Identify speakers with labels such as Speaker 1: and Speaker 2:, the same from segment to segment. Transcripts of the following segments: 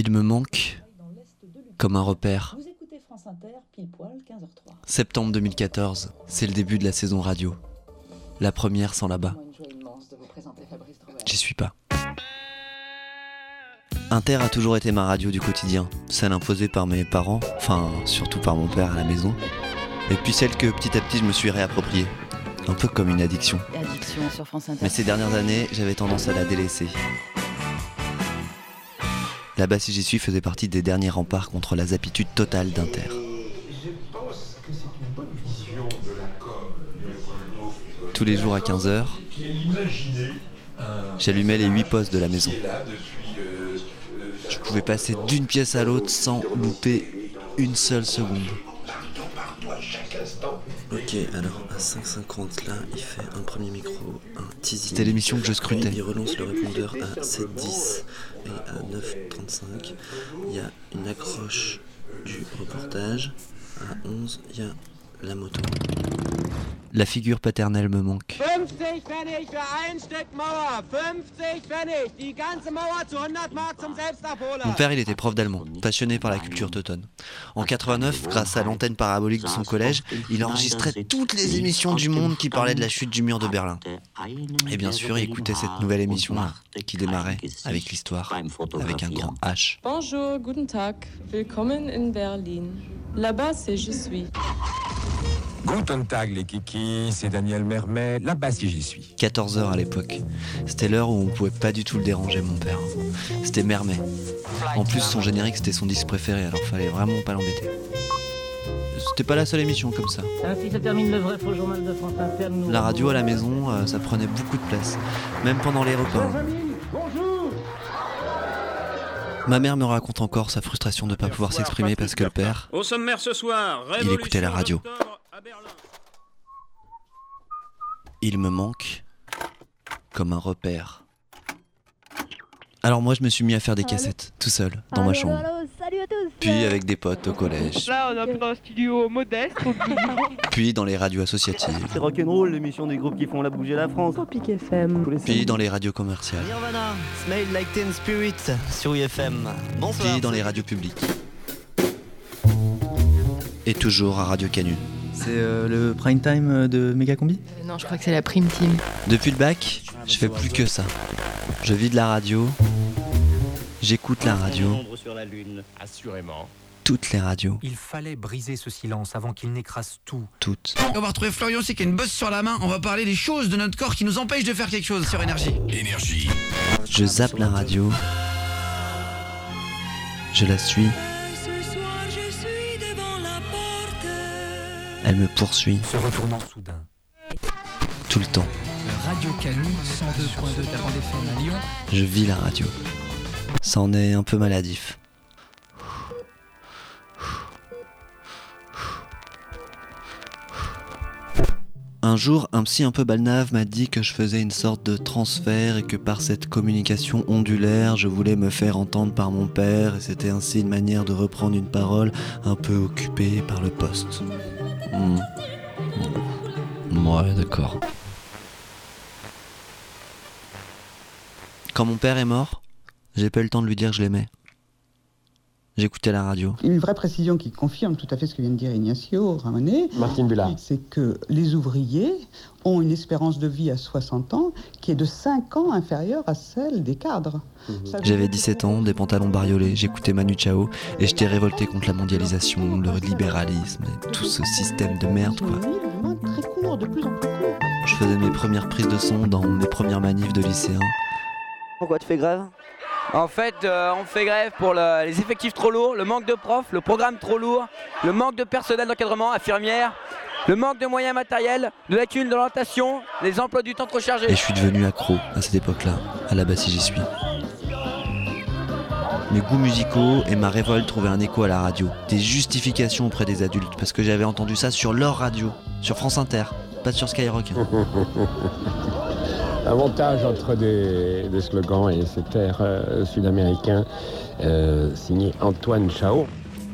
Speaker 1: Il me manque comme un repère.
Speaker 2: Vous écoutez France Inter, pile poil, 15h03.
Speaker 1: Septembre 2014, c'est le début de la saison radio. La première sans là-bas. J'y suis pas. Inter a toujours été ma radio du quotidien, celle imposée par mes parents, enfin surtout par mon père à la maison, et puis celle que petit à petit je me suis réappropriée, un peu comme une addiction.
Speaker 2: Addiction sur France Inter.
Speaker 1: Mais ces dernières années, j'avais tendance à la délaisser. Là-bas, si j'y suis, faisait partie des derniers remparts contre la zapitude totale d'Inter. Tous les jours à 15h,
Speaker 3: Imaginez un
Speaker 1: j'allumais les 8 postes de la maison. Je pouvais passer d'une pièce à l'autre sans louper une seule seconde.
Speaker 3: par toi chaque instant.
Speaker 1: Ok, alors à 5,50 là, il fait un premier micro, un teasing. C'était l'émission que je scrutais. Il relance le répondeur à 7,10 et à 9,35. Il y a une accroche du reportage. À 11, il y a la moto. La figure paternelle me manque.
Speaker 4: 50 Pfennig für ein Stück Mauer. 50 Pfennig. Die ganze Mauer zu 100 Mark zum Selbstabholer.
Speaker 1: Mon père, il était prof d'allemand, passionné par la culture teutonne. En 89, grâce à l'antenne parabolique de son collège, il enregistrait toutes les émissions du monde qui parlaient de la chute du mur de Berlin. Et bien sûr, il écoutait cette nouvelle émission qui démarrait avec l'histoire, avec un grand H.
Speaker 5: Bonjour, guten Tag. Willkommen in Berlin. Là-bas, c'est je suis.
Speaker 6: Guten Tag les kikis, c'est Daniel Mermet, là-bas si j'y suis.
Speaker 1: 14h à l'époque. C'était l'heure où on pouvait pas du tout le déranger, mon père. C'était Mermet. En plus, son générique, c'était son disque préféré, alors fallait vraiment pas l'embêter. C'était pas la seule émission comme ça.
Speaker 7: Ainsi se termine le vrai faux journal de France Inter. Nous
Speaker 1: La radio à la maison, euh, ça prenait beaucoup de place, même pendant les repas. Ma mère me raconte encore sa frustration de ne pas pouvoir s'exprimer parce que le père,
Speaker 8: Au sommaire ce soir,
Speaker 1: Il écoutait la radio.
Speaker 8: À Berlin.
Speaker 1: il me manque comme un repère. Alors moi je me suis mis à faire des cassettes, tout seul, dans ma chambre.
Speaker 9: salut à tous
Speaker 1: Puis avec des potes au collège.
Speaker 4: Là, on est dans un studio modeste.
Speaker 1: Puis dans les radios associatives.
Speaker 7: C'est rock'n'roll, l'émission des groupes qui font la bouger la France.
Speaker 5: Tropic FM.
Speaker 1: Puis dans les radios commerciales.
Speaker 7: Nirvana, Smell Like Teen Spirit sur UFM. Bonsoir.
Speaker 1: Puis dans les radios publiques. Et toujours à Radio Canu.
Speaker 10: C'est euh, le prime time de Megacombi
Speaker 5: non, je crois que c'est la prime team.
Speaker 1: Depuis le bac, je fais plus que ça. Je vis de la radio. J'écoute la radio.
Speaker 7: sur la lune.
Speaker 6: Assurément.
Speaker 1: Toutes les radios.
Speaker 11: Il fallait briser ce silence avant qu'il n'écrase tout.
Speaker 1: Toutes.
Speaker 10: On va retrouver Florian aussi qui a une bosse sur la main. On va parler des choses de notre corps qui nous empêchent de faire quelque chose sur énergie.
Speaker 6: Énergie.
Speaker 1: Je zappe la radio. Je la suis. Elle me poursuit
Speaker 11: Se retournant soudain.
Speaker 1: tout le temps.
Speaker 11: Radio Canu, 102.2 de la bande FM à Lyon.
Speaker 1: Je vis la radio. Ça en est un peu maladif. Un jour, un psy un peu balnave m'a dit que je faisais une sorte de transfert et que par cette communication ondulaire, je voulais me faire entendre par mon père et c'était ainsi une manière de reprendre une parole un peu occupée par le poste. Hmm. Hmm. Ouais, d'accord. Quand mon père est mort, j'ai pas eu le temps de lui dire que je l'aimais. J'écoutais la radio.
Speaker 12: Une vraie précision qui confirme tout à fait ce que vient de dire Ignacio Ramonet,
Speaker 6: Martine Bullard.
Speaker 12: c'est que les ouvriers ont une espérance de vie à 60 ans qui est de 5 ans inférieure à celle des cadres. Veut
Speaker 1: J'avais
Speaker 12: dire
Speaker 1: 17
Speaker 12: que-
Speaker 1: ans, des pantalons bariolés, j'écoutais Manu Chao et j'étais révolté contre la mondialisation, le libéralisme et tout ce système de merde quoi. Je faisais mes premières prises de son dans mes premières manifs de lycéen.
Speaker 7: Pourquoi tu fais grève
Speaker 4: En fait, euh, on fait grève pour le- les effectifs trop lourds, le manque de profs, le programme trop lourd, le manque de personnel d'encadrement, infirmières, le manque de moyens matériels, de lacunes d'orientation, les emplois du temps trop chargés.
Speaker 1: Et je suis devenu accro à cette époque-là, à la basse si j'y suis. Mes goûts musicaux et ma révolte trouvaient un écho à la radio. Des justifications auprès des adultes, parce que j'avais entendu ça sur leur radio, sur France Inter, pas sur Skyrock.
Speaker 6: Un montage entre des, slogans et cet air euh, sud-américain euh, signé Antoine Chao.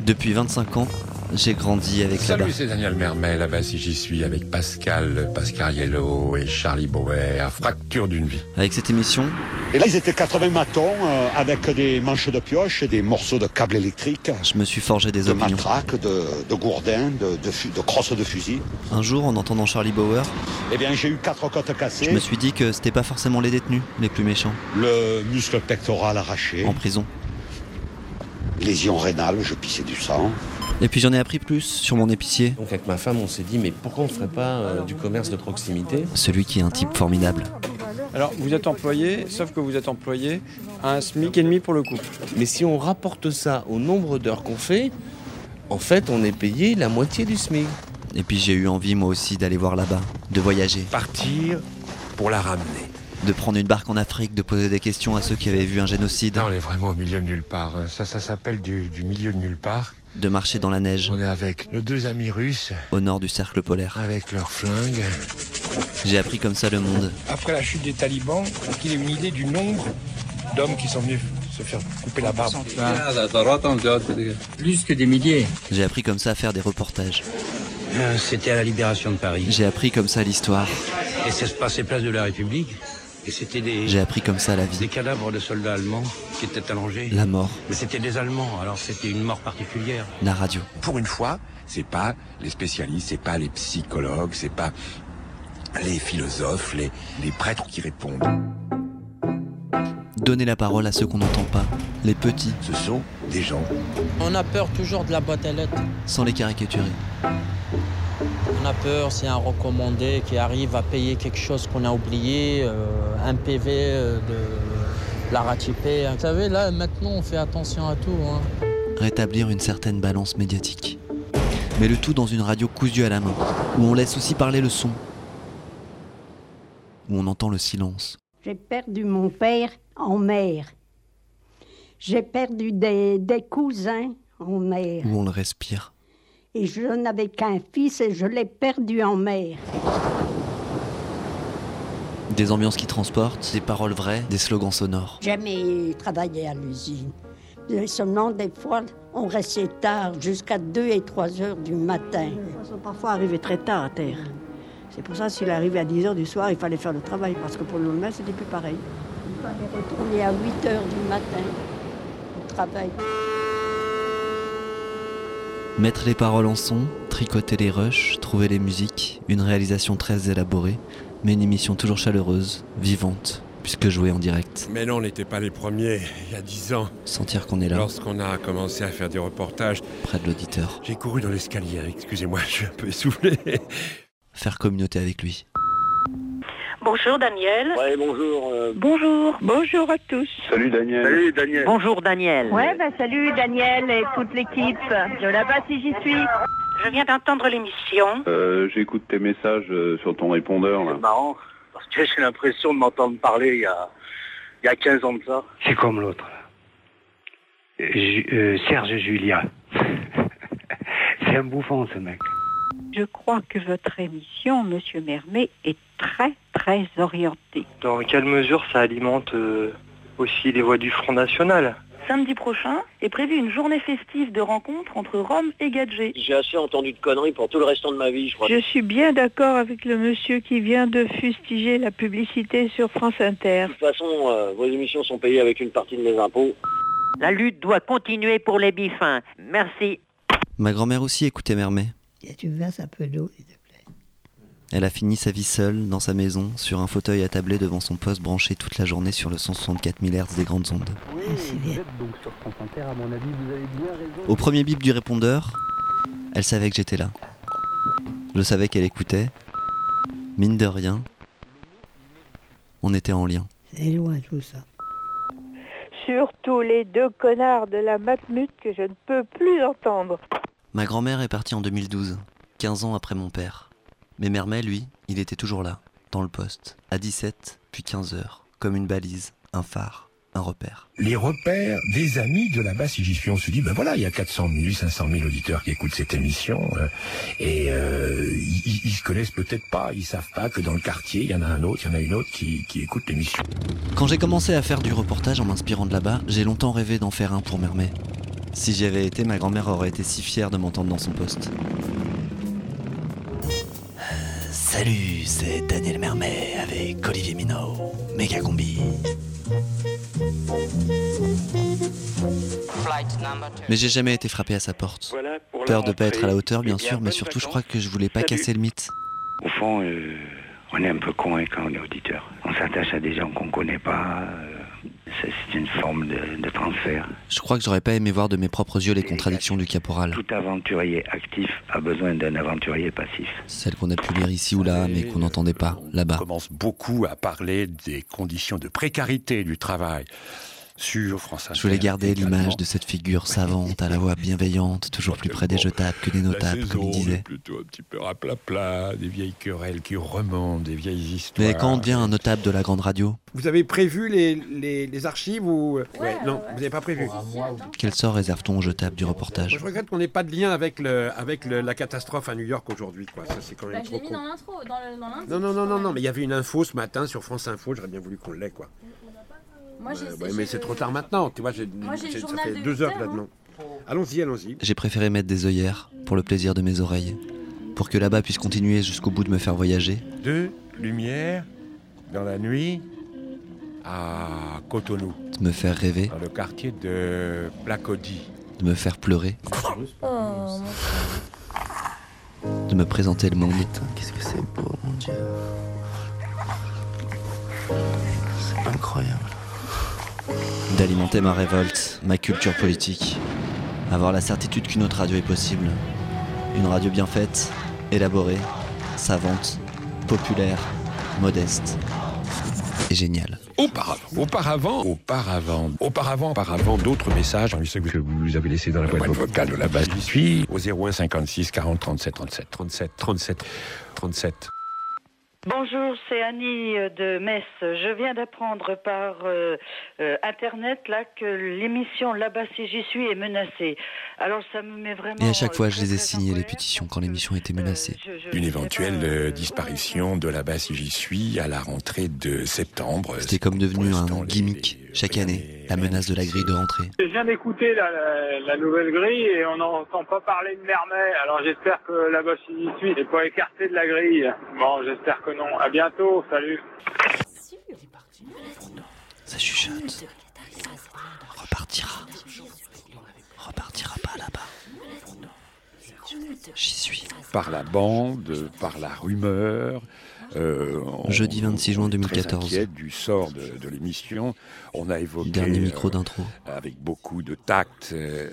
Speaker 1: Depuis 25 ans, J'ai grandi avec
Speaker 6: Salut,
Speaker 1: là-bas.
Speaker 6: c'est Daniel Mermet, là-bas si j'y suis, avec Pascal, Pascariello et Charlie Bauer, Fracture d'une vie.
Speaker 1: Avec cette émission,
Speaker 9: Et là, ils étaient 80 matons euh, avec des manches de pioche, des morceaux de câbles électriques,
Speaker 1: je me suis forgé des
Speaker 9: de
Speaker 1: opinions.
Speaker 9: matraques, de, de gourdins, de, de, de crosses de fusil.
Speaker 1: Un jour, en entendant Charlie Bauer,
Speaker 9: Eh bien, j'ai eu quatre côtes
Speaker 1: je
Speaker 9: cassées,
Speaker 1: me suis dit que c'était pas forcément les détenus les plus méchants
Speaker 9: le muscle pectoral arraché,
Speaker 1: en prison.
Speaker 9: lésion rénale, je pissais du sang.
Speaker 1: Et puis j'en ai appris plus sur mon épicier,
Speaker 13: Donc avec ma femme, on s'est dit, mais pourquoi on ne ferait pas euh, du commerce de proximité?
Speaker 1: Celui qui est un type formidable.
Speaker 14: Alors, vous êtes employé, sauf que vous êtes employé à un SMIC et demi pour le couple.
Speaker 13: Mais si on rapporte ça au nombre d'heures qu'on fait, en fait, on est payé la moitié du SMIC.
Speaker 1: Et puis j'ai eu envie moi aussi d'aller voir là-bas, de voyager,
Speaker 6: Partir pour la ramener.
Speaker 1: De prendre une barque en Afrique, de poser des questions à ceux qui avaient vu un génocide,
Speaker 6: Là, on est vraiment au milieu de nulle part. Ça, ça s'appelle du, du milieu de nulle part.
Speaker 1: de marcher dans la neige,
Speaker 6: On est avec nos deux amis russes,
Speaker 1: au nord du cercle polaire.
Speaker 6: avec leurs flingues.
Speaker 1: J'ai appris comme ça le monde.
Speaker 3: Après la chute des talibans, qu'il ait une idée du nombre d'hommes qui sont venus se faire couper la barbe.
Speaker 11: Plus que des milliers.
Speaker 1: J'ai appris comme ça à faire des reportages.
Speaker 11: C'était à la libération de Paris.
Speaker 1: J'ai appris comme ça l'histoire.
Speaker 11: Et ça se passait place de la République. Et c'était des,
Speaker 1: J'ai appris comme ça la vie,
Speaker 11: des cadavres de soldats allemands qui étaient allongés.
Speaker 1: la mort,
Speaker 11: Mais c'était des Allemands, alors c'était une mort particulière.
Speaker 1: la radio.
Speaker 6: Pour une fois, c'est pas les spécialistes, c'est pas les psychologues, c'est pas les philosophes, les, les prêtres qui répondent.
Speaker 1: Donner la parole à ceux qu'on n'entend pas, les petits,
Speaker 6: Ce sont des gens.
Speaker 15: On a peur toujours de la boîte à lettres.
Speaker 1: sans les caricaturer.
Speaker 15: On a peur, c'est un recommandé qui arrive à payer quelque chose qu'on a oublié, euh, un PV euh, de la ratipée. Vous savez, là, maintenant, on fait attention à tout. hein.
Speaker 1: Rétablir une certaine balance médiatique. Mais le tout dans une radio cousue à la main, où on laisse aussi parler le son, où on entend le silence.
Speaker 16: J'ai perdu mon père en mer. J'ai perdu des, des cousins en mer.
Speaker 1: où on le respire.
Speaker 16: Et je n'avais qu'un fils et je l'ai perdu en mer.
Speaker 1: Des ambiances qui transportent, des paroles vraies, des slogans sonores.
Speaker 16: Jamais travaillé à l'usine. Seulement, des fois, on restait tard, jusqu'à 2 et 3 heures du matin.
Speaker 17: Ils sont parfois arrivés très tard à terre. C'est pour ça, s'il arrivait à 10 heures du soir, il fallait faire le travail, parce que pour le lendemain, c'était plus pareil.
Speaker 16: Il fallait retourner à 8 heures du matin au travail.
Speaker 1: Mettre les paroles en son, tricoter les rushs, trouver les musiques, une réalisation très élaborée, mais une émission toujours chaleureuse, vivante, puisque jouée en direct.
Speaker 6: Mais non, on n'était pas les premiers, il y a dix ans.
Speaker 1: Sentir qu'on est là,
Speaker 6: Lorsqu'on a commencé à faire des reportages,
Speaker 1: près de l'auditeur.
Speaker 6: j'ai couru dans l'escalier. Excusez-moi, je suis un peu essoufflé.
Speaker 1: Faire communauté avec lui.
Speaker 18: Bonjour Daniel.
Speaker 19: Ouais, bonjour. euh,
Speaker 18: Bonjour. Bonjour à tous.
Speaker 19: Salut Daniel. Salut Daniel.
Speaker 18: Bonjour Daniel.
Speaker 16: Ouais, bah salut Daniel et toute l'équipe. Je là-bas si j'y suis.
Speaker 18: Je viens d'entendre l'émission.
Speaker 19: Euh, J'écoute tes messages euh, sur ton répondeur. C'est marrant, parce que j'ai l'impression de m'entendre parler il y, a, il y a 15 ans de ça.
Speaker 20: C'est comme l'autre. là. Ju- euh, Serge Julia. C'est un bouffon ce mec.
Speaker 18: Je crois que votre émission, Monsieur Mermet, est très très orientée.
Speaker 21: Dans quelle mesure ça alimente euh, aussi les voix du Front National?
Speaker 18: Samedi prochain est prévue une journée festive de rencontre entre Rome et Gadget.
Speaker 19: J'ai assez entendu de conneries pour tout le restant de ma vie, je crois.
Speaker 18: Je suis bien d'accord avec le monsieur qui vient de fustiger la publicité sur France Inter.
Speaker 19: De toute façon, euh, vos émissions sont payées avec une partie de mes impôts.
Speaker 18: La lutte doit continuer pour les bifins. Merci.
Speaker 1: Ma grand-mère aussi écoutait Mermet.
Speaker 16: Tu me verses un peu d'eau.
Speaker 1: Elle a fini sa vie seule, dans sa maison, sur un fauteuil attablé devant son poste branché toute la journée sur le 164 000 Hz des grandes ondes. Au premier bip du répondeur, elle savait que j'étais là. Je savais qu'elle écoutait. Mine de rien, on était en lien.
Speaker 16: C'est loin tout ça.
Speaker 18: Surtout les deux connards de la Matmut que je ne peux plus entendre.
Speaker 1: Ma grand-mère est partie en 2012, 15 ans après mon père. Mais Mermet, lui, il était toujours là, dans le poste, à 17, puis 15 heures, comme une balise, un phare, un repère.
Speaker 6: Les repères des amis de là-bas, si j'y suis, on se dit, ben voilà, il y a 400 000, 500 000 auditeurs qui écoutent cette émission, euh, et euh, ils, ils se connaissent peut-être pas, ils savent pas que dans le quartier, il y en a un autre, il y en a une autre qui, qui écoute l'émission.
Speaker 1: Quand j'ai commencé à faire du reportage en m'inspirant de là-bas, j'ai longtemps rêvé d'en faire un pour Mermet. Si j'y avais été, ma grand-mère aurait été si fière de m'entendre dans son poste. Salut, c'est Daniel Mermet avec Olivier Minot, méga combi. Mais j'ai jamais été frappé à sa porte.
Speaker 20: Voilà pour
Speaker 1: Peur de pas être à la hauteur, bien sûr, mais surtout je crois que je voulais pas
Speaker 20: Salut.
Speaker 1: casser le mythe.
Speaker 20: Au fond, euh, on est un peu con hein, quand on est auditeur. On s'attache à des gens qu'on connaît pas. euh, c'est une forme de, de transfert.
Speaker 1: Je crois que j'aurais pas aimé voir de mes propres yeux les contradictions du caporal.
Speaker 20: Tout aventurier actif a besoin d'un aventurier passif.
Speaker 1: Celles qu'on a pu lire ici ou là, mais qu'on n'entendait pas, là-bas.
Speaker 6: commence beaucoup à parler des conditions de précarité du travail sur France Inter.
Speaker 1: Je voulais garder l'image de cette figure savante, à la voix bienveillante, toujours plus près des jetables que des notables, comme il disait.
Speaker 6: plutôt un petit peu rapla-pla, des vieilles querelles qui remontent, des vieilles histoires.
Speaker 1: Mais quand on devient un notable de la grande radio,
Speaker 22: Vous avez prévu les, les, les archives ou ouais, Non, vous n'avez pas prévu.
Speaker 1: quel sort réserve-t-on aux jetables du reportage?
Speaker 22: Moi, je regrette qu'on n'ait pas de lien avec, le, avec le- la catastrophe à New York aujourd'hui. quoi. Ça, c'est quand même
Speaker 23: Bah, je
Speaker 22: trop
Speaker 23: l'ai mis
Speaker 22: con.
Speaker 23: dans l'intro, dans le- dans.
Speaker 22: Non, non, non, non, non, mais il y avait une info ce matin sur France Info. J'aurais bien voulu qu'on l'ait, quoi.
Speaker 23: Moi,
Speaker 22: Euh, ouais, mais c'est trop tard maintenant. Tu vois,
Speaker 23: Moi,
Speaker 22: ça fait
Speaker 23: de
Speaker 22: deux heures là
Speaker 23: hein.
Speaker 22: dedans Allons-y, allons-y.
Speaker 1: J'ai préféré mettre des œillères pour le plaisir de mes oreilles, pour que là-bas puisse continuer jusqu'au bout de me faire voyager.
Speaker 6: De lumière dans la nuit à Cotonou,
Speaker 1: de me faire rêver,
Speaker 6: dans le quartier de Placody.
Speaker 1: de me faire pleurer,
Speaker 23: Oh,
Speaker 1: de me présenter le monde. Qu'est-ce que c'est beau, mon Dieu. C'est incroyable. D'alimenter ma révolte, ma culture politique. Avoir la certitude qu'une autre radio est possible. Une radio bien faite, élaborée, savante, populaire, modeste et géniale.
Speaker 6: Auparavant, auparavant, auparavant, auparavant, auparavant, d'autres messages, je que vous avez laissé dans la boîte vocale de la base. J'y suis au 01 56 40 37 37 37 37 37.
Speaker 24: Bonjour, c'est Annie euh, de Metz. Je viens d'apprendre par euh, euh, Internet là que l'émission Là-bas si j'y suis est menacée. Alors ça me met vraiment...
Speaker 1: Et à chaque fois, je les ai signés, les pétitions, quand l'émission était menacée.
Speaker 6: Une éventuelle euh, disparition de la base si j'y suis à la rentrée de septembre.
Speaker 1: C'était comme devenu un gimmick chaque année, la menace de la grille de rentrée.
Speaker 25: Je viens d'écouter la, la- la nouvelle grille et on n'entend pas parler de Mermet. Alors j'espère que la bosse y suit n'est pas écarté de la grille. Bon, j'espère que non. À bientôt. Salut.
Speaker 1: Ça chuchote. Repartira. Repartira pas là-bas. J'y suis.
Speaker 6: Par la bande, par la rumeur. Euh, on-
Speaker 1: Jeudi 26 juin
Speaker 6: on est
Speaker 1: 2014.
Speaker 6: Très inquiet du sort de, de l'émission. On a évoqué
Speaker 1: Dernier micro
Speaker 6: euh,
Speaker 1: d'intro.
Speaker 6: avec beaucoup de tact euh,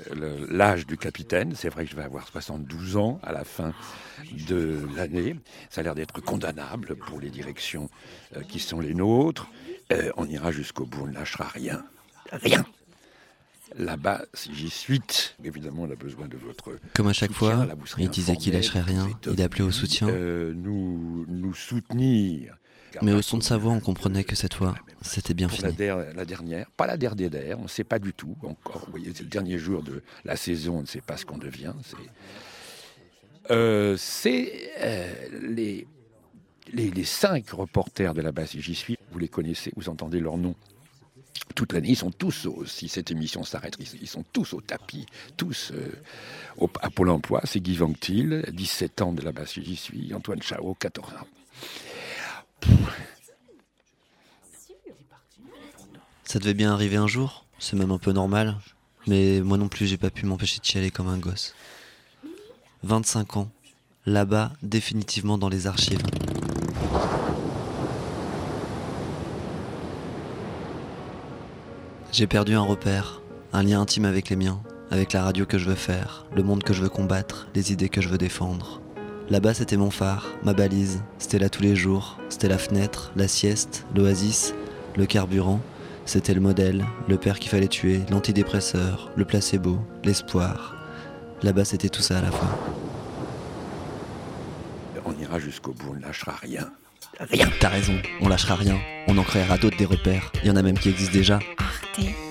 Speaker 6: l'âge du capitaine. C'est vrai que je vais avoir 72 ans à la fin de l'année. Ça a l'air d'être condamnable pour les directions qui sont les nôtres. On ira jusqu'au bout, on ne lâchera rien. Rien. Là-bas, si j'y suis, évidemment, on a besoin de votre.
Speaker 1: Comme à chaque fois, il disait qu'il lâcherait rien, il appelait au soutien.
Speaker 6: euh, nous, nous soutenir.
Speaker 1: Mais au son de sa voix, on comprenait que cette fois, c'était bien
Speaker 6: la,
Speaker 1: fini.
Speaker 6: der- la dernière, pas la dernière d'air, on ne sait pas du tout encore. Vous voyez, c'est le dernier jour de la saison, on ne sait pas ce qu'on devient. C'est euh, euh, les, les, les cinq reporters de la base, j'y suis, vous les connaissez, vous entendez leur nom Ils sont tous, au- tapis, tous euh, à Pôle emploi. C'est Guy Vanctil, 17 ans de la base, j'y suis, Antoine Chao, 14 ans.
Speaker 1: Ça devait bien arriver un jour, c'est même un peu normal. Mais moi non plus, j'ai pas pu m'empêcher de chialer comme un gosse. 25 ans, là-bas, définitivement dans les archives. J'ai perdu un repère, un lien intime avec les miens, avec la radio que je veux faire, le monde que je veux combattre, les idées que je veux défendre. Là-bas, c'était mon phare, ma balise, c'était là tous les jours, c'était la fenêtre, la sieste, l'oasis, le carburant, c'était le modèle, le père qu'il fallait tuer, l'antidépresseur, le placebo, l'espoir. Là-bas, c'était tout ça à la fois.
Speaker 6: On ira jusqu'au bout, on ne lâchera rien.
Speaker 1: Rien. T'as raison, on lâchera rien. On en créera d'autres des repères. Il y en a même qui existent déjà.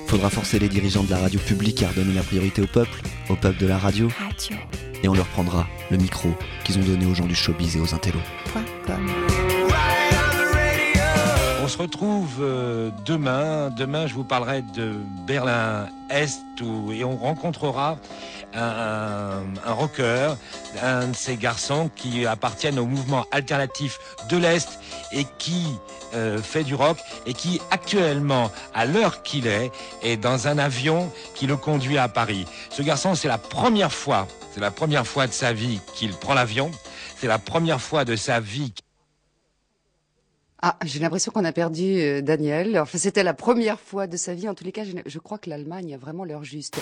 Speaker 1: Faudra forcer les dirigeants de la radio publique à redonner la priorité au peuple, au peuple de la radio. Et on leur prendra le micro qu'ils ont donné aux gens du showbiz et aux intellos.
Speaker 3: se retrouve euh, demain. Demain, je vous parlerai de Berlin-Est et on rencontrera un, un, rocker, un de ces garçons qui appartiennent au mouvement alternatif de l'Est et qui euh, fait du rock et qui actuellement, à l'heure qu'il est, est dans un avion qui le conduit à Paris. Ce garçon, c'est la première fois, c'est la première fois de sa vie qu'il prend l'avion. C'est la première fois de sa vie
Speaker 26: ah, j'ai l'impression qu'on a perdu euh, Daniel. Enfin, c'était la première fois de sa vie. En tous les cas, je, je crois que l'Allemagne a vraiment l'heure juste.